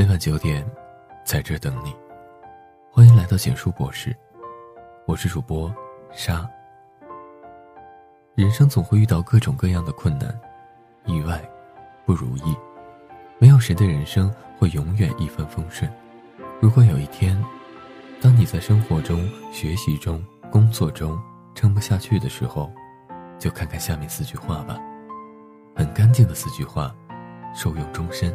每晚九点，在这等你。欢迎来到简书博士，我是主播沙。人生总会遇到各种各样的困难、意外、不如意，没有谁的人生会永远一帆风顺。如果有一天，当你在生活中、学习中、工作中撑不下去的时候，就看看下面四句话吧，很干净的四句话，受用终身。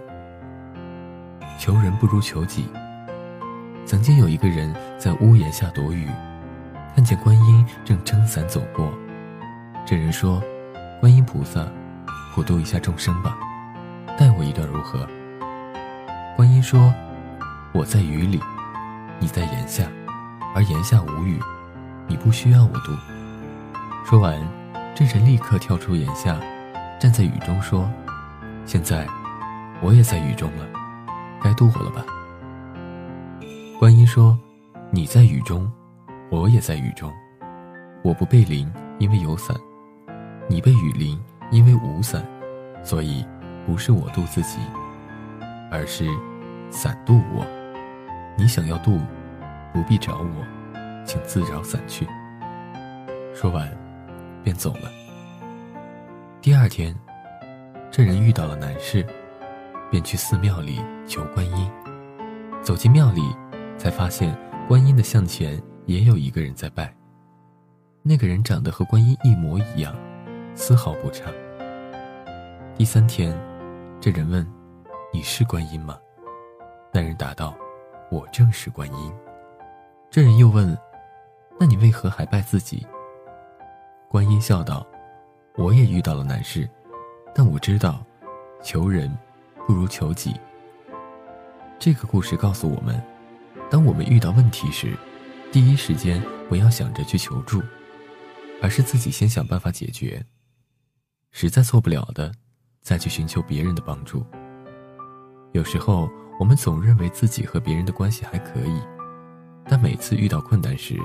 求人不如求己。曾经有一个人在屋檐下躲雨，看见观音正撑伞走过。这人说：“观音菩萨，普度一下众生吧，带我一段如何？”观音说：“我在雨里，你在檐下，而檐下无雨，你不需要我度。”说完，这人立刻跳出檐下，站在雨中说：“现在，我也在雨中了。”该渡我了吧？观音说：“你在雨中，我也在雨中。我不被淋，因为有伞；你被雨淋，因为无伞。所以，不是我渡自己，而是伞渡我。你想要渡，不必找我，请自找伞去。”说完，便走了。第二天，这人遇到了难事。便去寺庙里求观音。走进庙里，才发现观音的像前也有一个人在拜。那个人长得和观音一模一样，丝毫不差。第三天，这人问：“你是观音吗？”那人答道：“我正是观音。”这人又问：“那你为何还拜自己？”观音笑道：“我也遇到了难事，但我知道，求人。”不如求己。这个故事告诉我们，当我们遇到问题时，第一时间不要想着去求助，而是自己先想办法解决。实在做不了的，再去寻求别人的帮助。有时候，我们总认为自己和别人的关系还可以，但每次遇到困难时，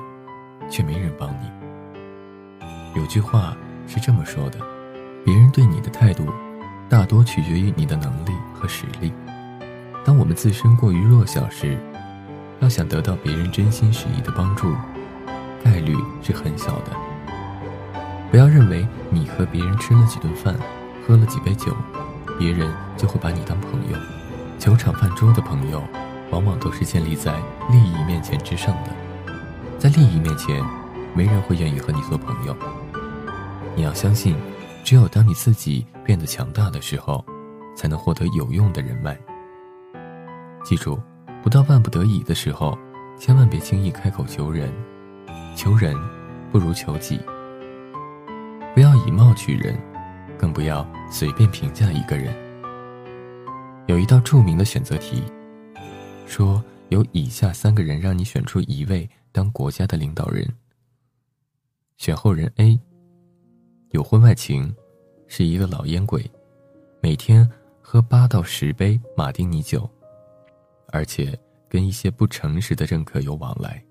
却没人帮你。有句话是这么说的：别人对你的态度。大多取决于你的能力和实力。当我们自身过于弱小时，要想得到别人真心实意的帮助，概率是很小的。不要认为你和别人吃了几顿饭，喝了几杯酒，别人就会把你当朋友。酒场饭桌的朋友，往往都是建立在利益面前之上的。在利益面前，没人会愿意和你做朋友。你要相信。只有当你自己变得强大的时候，才能获得有用的人脉。记住，不到万不得已的时候，千万别轻易开口求人。求人，不如求己。不要以貌取人，更不要随便评价一个人。有一道著名的选择题，说有以下三个人让你选出一位当国家的领导人。选后人 A。有婚外情，是一个老烟鬼，每天喝八到十杯马丁尼酒，而且跟一些不诚实的政客有往来，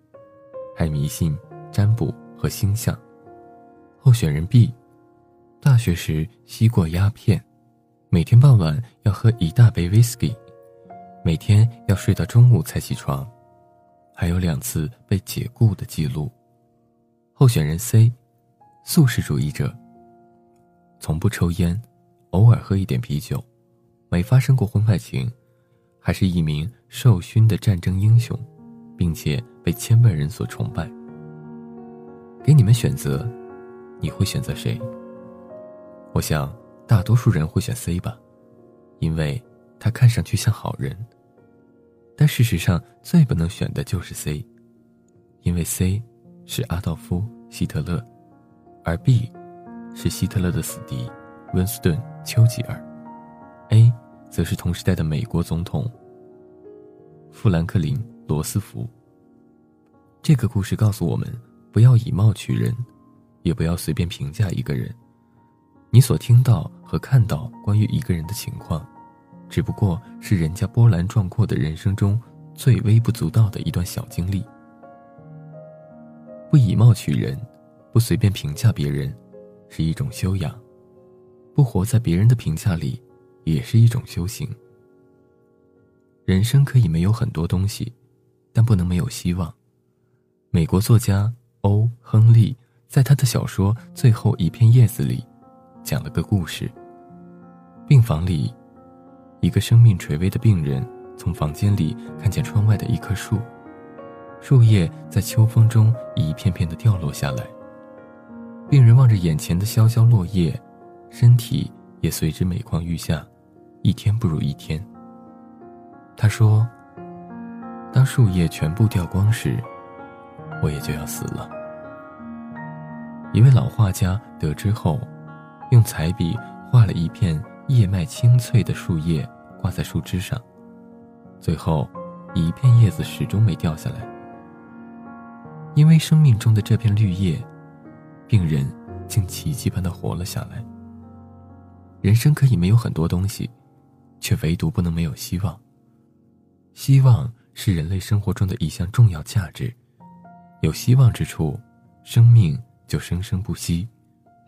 还迷信占卜和星象。候选人 B，大学时吸过鸦片，每天傍晚要喝一大杯 whisky，每天要睡到中午才起床，还有两次被解雇的记录。候选人 C，素食主义者。从不抽烟，偶尔喝一点啤酒，没发生过婚外情，还是一名受勋的战争英雄，并且被千万人所崇拜。给你们选择，你会选择谁？我想大多数人会选 C 吧，因为他看上去像好人。但事实上，最不能选的就是 C，因为 C 是阿道夫·希特勒，而 B。是希特勒的死敌，温斯顿·丘吉尔；A，则是同时代的美国总统富兰克林·罗斯福。这个故事告诉我们：不要以貌取人，也不要随便评价一个人。你所听到和看到关于一个人的情况，只不过是人家波澜壮阔的人生中最微不足道的一段小经历。不以貌取人，不随便评价别人。是一种修养，不活在别人的评价里，也是一种修行。人生可以没有很多东西，但不能没有希望。美国作家欧·亨利在他的小说《最后一片叶子》里，讲了个故事。病房里，一个生命垂危的病人从房间里看见窗外的一棵树，树叶在秋风中一片片的掉落下来。病人望着眼前的萧萧落叶，身体也随之每况愈下，一天不如一天。他说：“当树叶全部掉光时。”我也就要死了。一位老画家得知后，用彩笔画了一片叶脉清脆的树叶挂在树枝上，最后一片叶子始终没掉下来。因为生命中的这片绿叶，病人竟奇迹般的活了下来。人生可以没有很多东西，却唯独不能没有希望。希望是人类生活中的一项重要价值。有希望之处，生命就生生不息。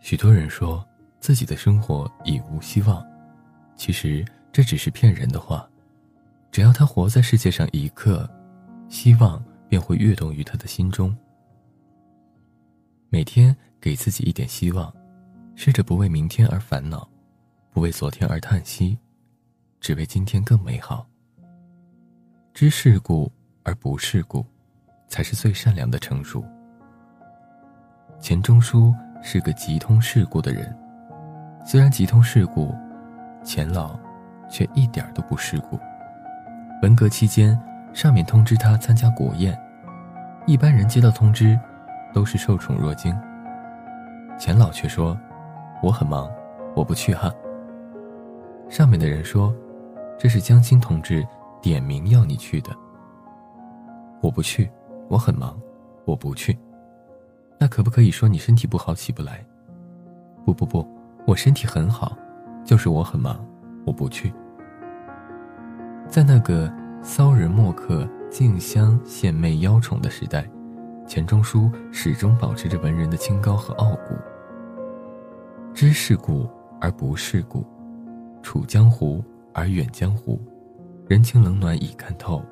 许多人说自己的生活已无希望，其实这只是骗人的话。只要他活在世界上一刻，希望便会跃动于他的心中。每天给自己一点希望，试着不为明天而烦恼，不为昨天而叹息，只为今天更美好。知世故而不世故。才是最善良的成熟。钱钟书是个极通世故的人，虽然极通世故，钱老却一点都不世故。文革期间，上面通知他参加国宴，一般人接到通知，都是受宠若惊。钱老却说：“我很忙，我不去哈。”上面的人说：“这是江青同志点名要你去的。”我不去。我很忙，我不去。那可不可以说你身体不好起不来？不不不，我身体很好，就是我很忙，我不去。在那个骚人墨客竞相献媚邀宠的时代，钱钟书始终保持着文人的清高和傲骨。知世故而不世故，处江湖而远江湖，人情冷暖已看透，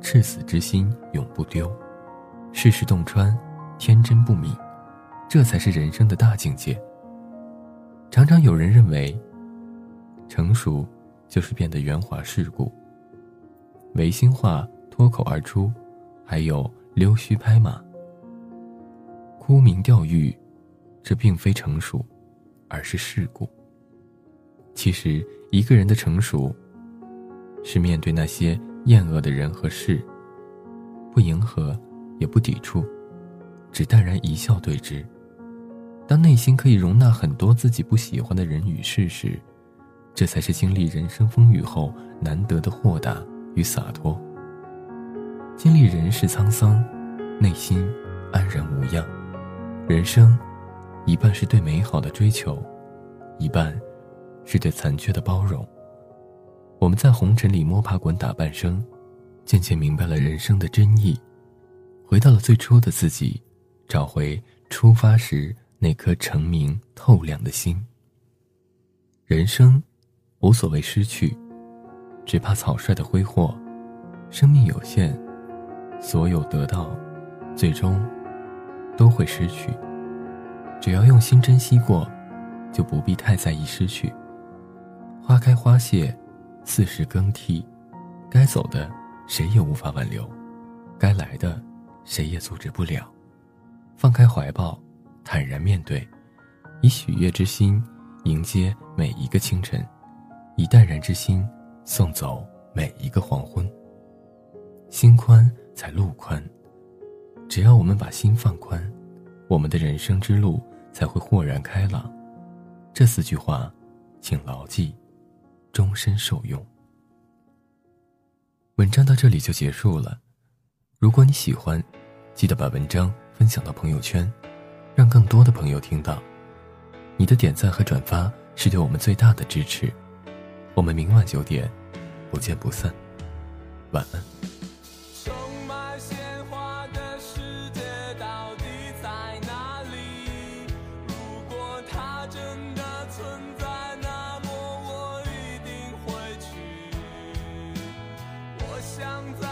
赤子之心永不丢。世事洞穿，天真不泯，这才是人生的大境界。常常有人认为，成熟就是变得圆滑世故，违心话脱口而出，还有溜须拍马、沽名钓誉，这并非成熟，而是世故。其实，一个人的成熟，是面对那些厌恶的人和事，不迎合。也不抵触，只淡然一笑对之。当内心可以容纳很多自己不喜欢的人与事时，这才是经历人生风雨后难得的豁达与洒脱。经历人世沧桑，内心安然无恙。人生，一半是对美好的追求，一半是对残缺的包容。我们在红尘里摸爬滚打半生，渐渐明白了人生的真意。回到了最初的自己，找回出发时那颗澄明透亮的心。人生无所谓失去，只怕草率的挥霍。生命有限，所有得到，最终都会失去。只要用心珍惜过，就不必太在意失去。花开花谢，四时更替，该走的谁也无法挽留，该来的。谁也阻止不了。放开怀抱，坦然面对，以喜悦之心迎接每一个清晨，以淡然之心送走每一个黄昏。心宽才路宽，只要我们把心放宽，我们的人生之路才会豁然开朗。这四句话，请牢记，终身受用。文章到这里就结束了。如果你喜欢，记得把文章分享到朋友圈，让更多的朋友听到。你的点赞和转发是对我们最大的支持。我们明晚九点，不见不散。晚安。想在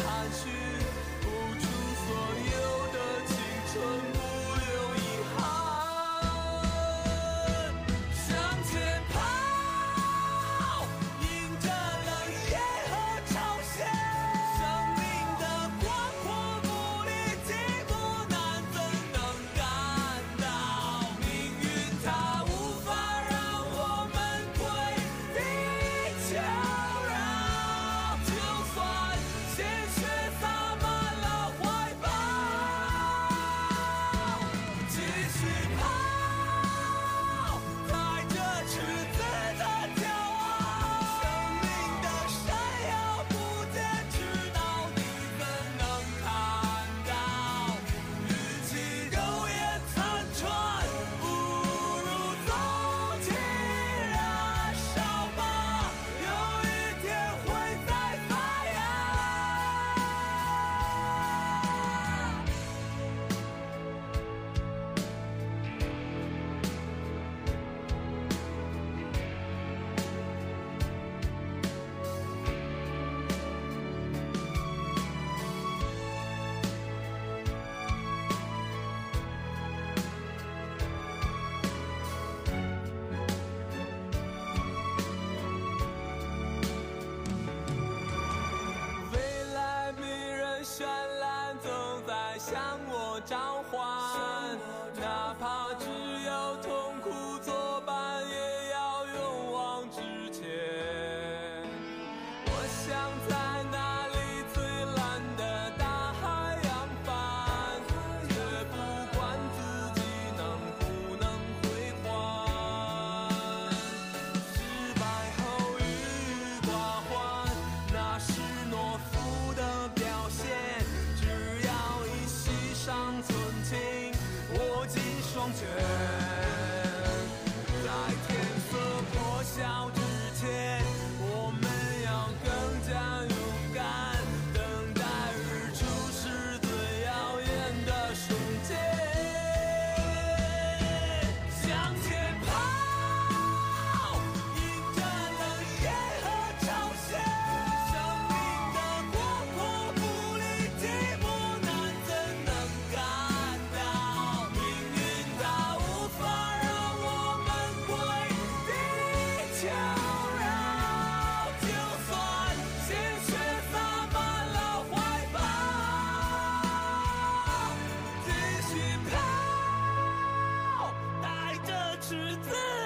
含蓄。情。